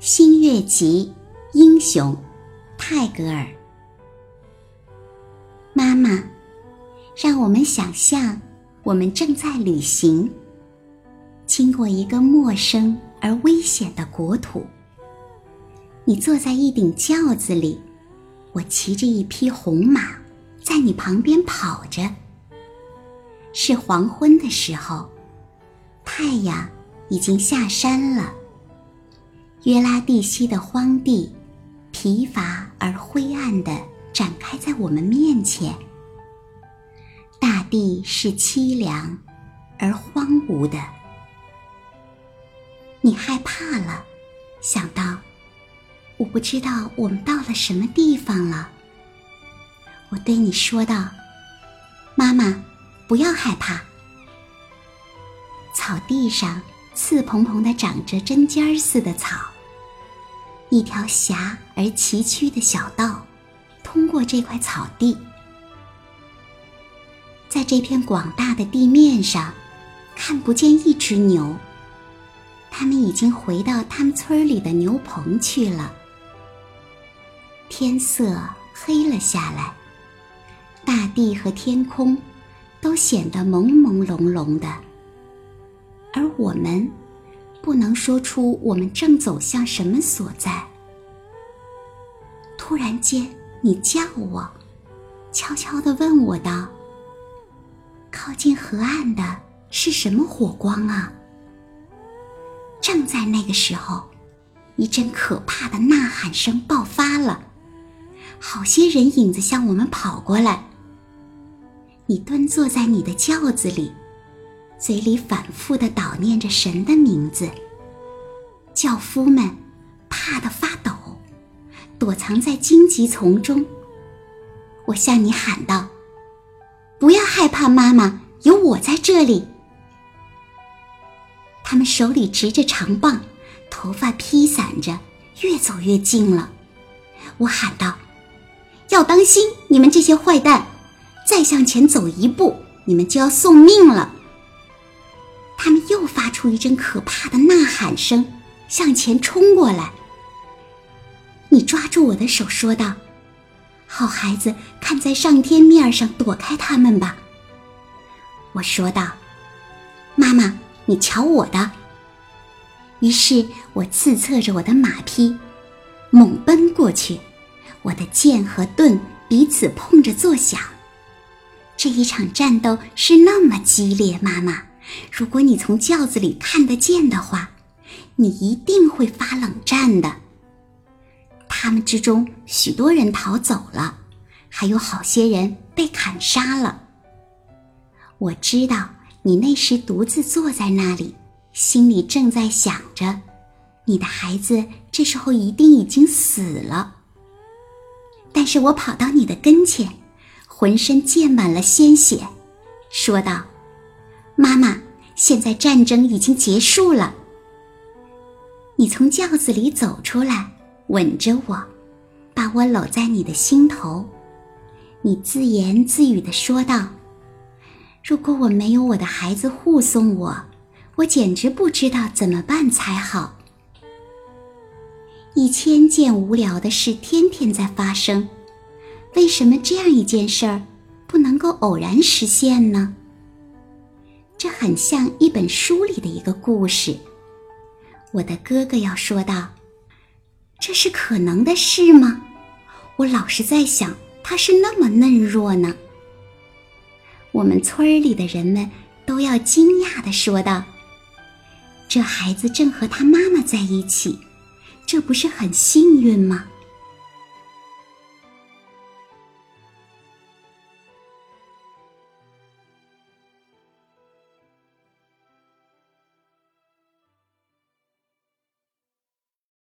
新月集英雄泰戈尔。妈妈，让我们想象我们正在旅行，经过一个陌生而危险的国土。你坐在一顶轿子里，我骑着一匹红马，在你旁边跑着。是黄昏的时候，太阳已经下山了。约拉蒂西的荒地，疲乏而灰暗的展开在我们面前。大地是凄凉而荒芜的。你害怕了，想到我不知道我们到了什么地方了。我对你说道：“妈妈，不要害怕。”草地上。刺蓬蓬的长着针尖儿似的草，一条狭而崎岖的小道通过这块草地，在这片广大的地面上，看不见一只牛。他们已经回到他们村里的牛棚去了。天色黑了下来，大地和天空都显得朦朦胧胧的。而我们不能说出我们正走向什么所在。突然间，你叫我，悄悄地问我道：“靠近河岸的是什么火光啊？”正在那个时候，一阵可怕的呐喊声爆发了，好些人影子向我们跑过来。你蹲坐在你的轿子里。嘴里反复的叨念着神的名字。轿夫们怕得发抖，躲藏在荆棘丛中。我向你喊道：“不要害怕，妈妈，有我在这里。”他们手里执着长棒，头发披散着，越走越近了。我喊道：“要当心，你们这些坏蛋！再向前走一步，你们就要送命了。”他们又发出一阵可怕的呐喊声，向前冲过来。你抓住我的手说道：“好孩子，看在上天面上，躲开他们吧。”我说道：“妈妈，你瞧我的。”于是我刺策着我的马匹，猛奔过去。我的剑和盾彼此碰着作响。这一场战斗是那么激烈，妈妈。如果你从轿子里看得见的话，你一定会发冷战的。他们之中许多人逃走了，还有好些人被砍杀了。我知道你那时独自坐在那里，心里正在想着，你的孩子这时候一定已经死了。但是我跑到你的跟前，浑身溅满了鲜血，说道。妈妈，现在战争已经结束了。你从轿子里走出来，吻着我，把我搂在你的心头。你自言自语的说道：“如果我没有我的孩子护送我，我简直不知道怎么办才好。一千件无聊的事天天在发生，为什么这样一件事儿不能够偶然实现呢？”这很像一本书里的一个故事。我的哥哥要说道：“这是可能的事吗？”我老是在想，他是那么嫩弱呢。我们村里的人们都要惊讶的说道：“这孩子正和他妈妈在一起，这不是很幸运吗？”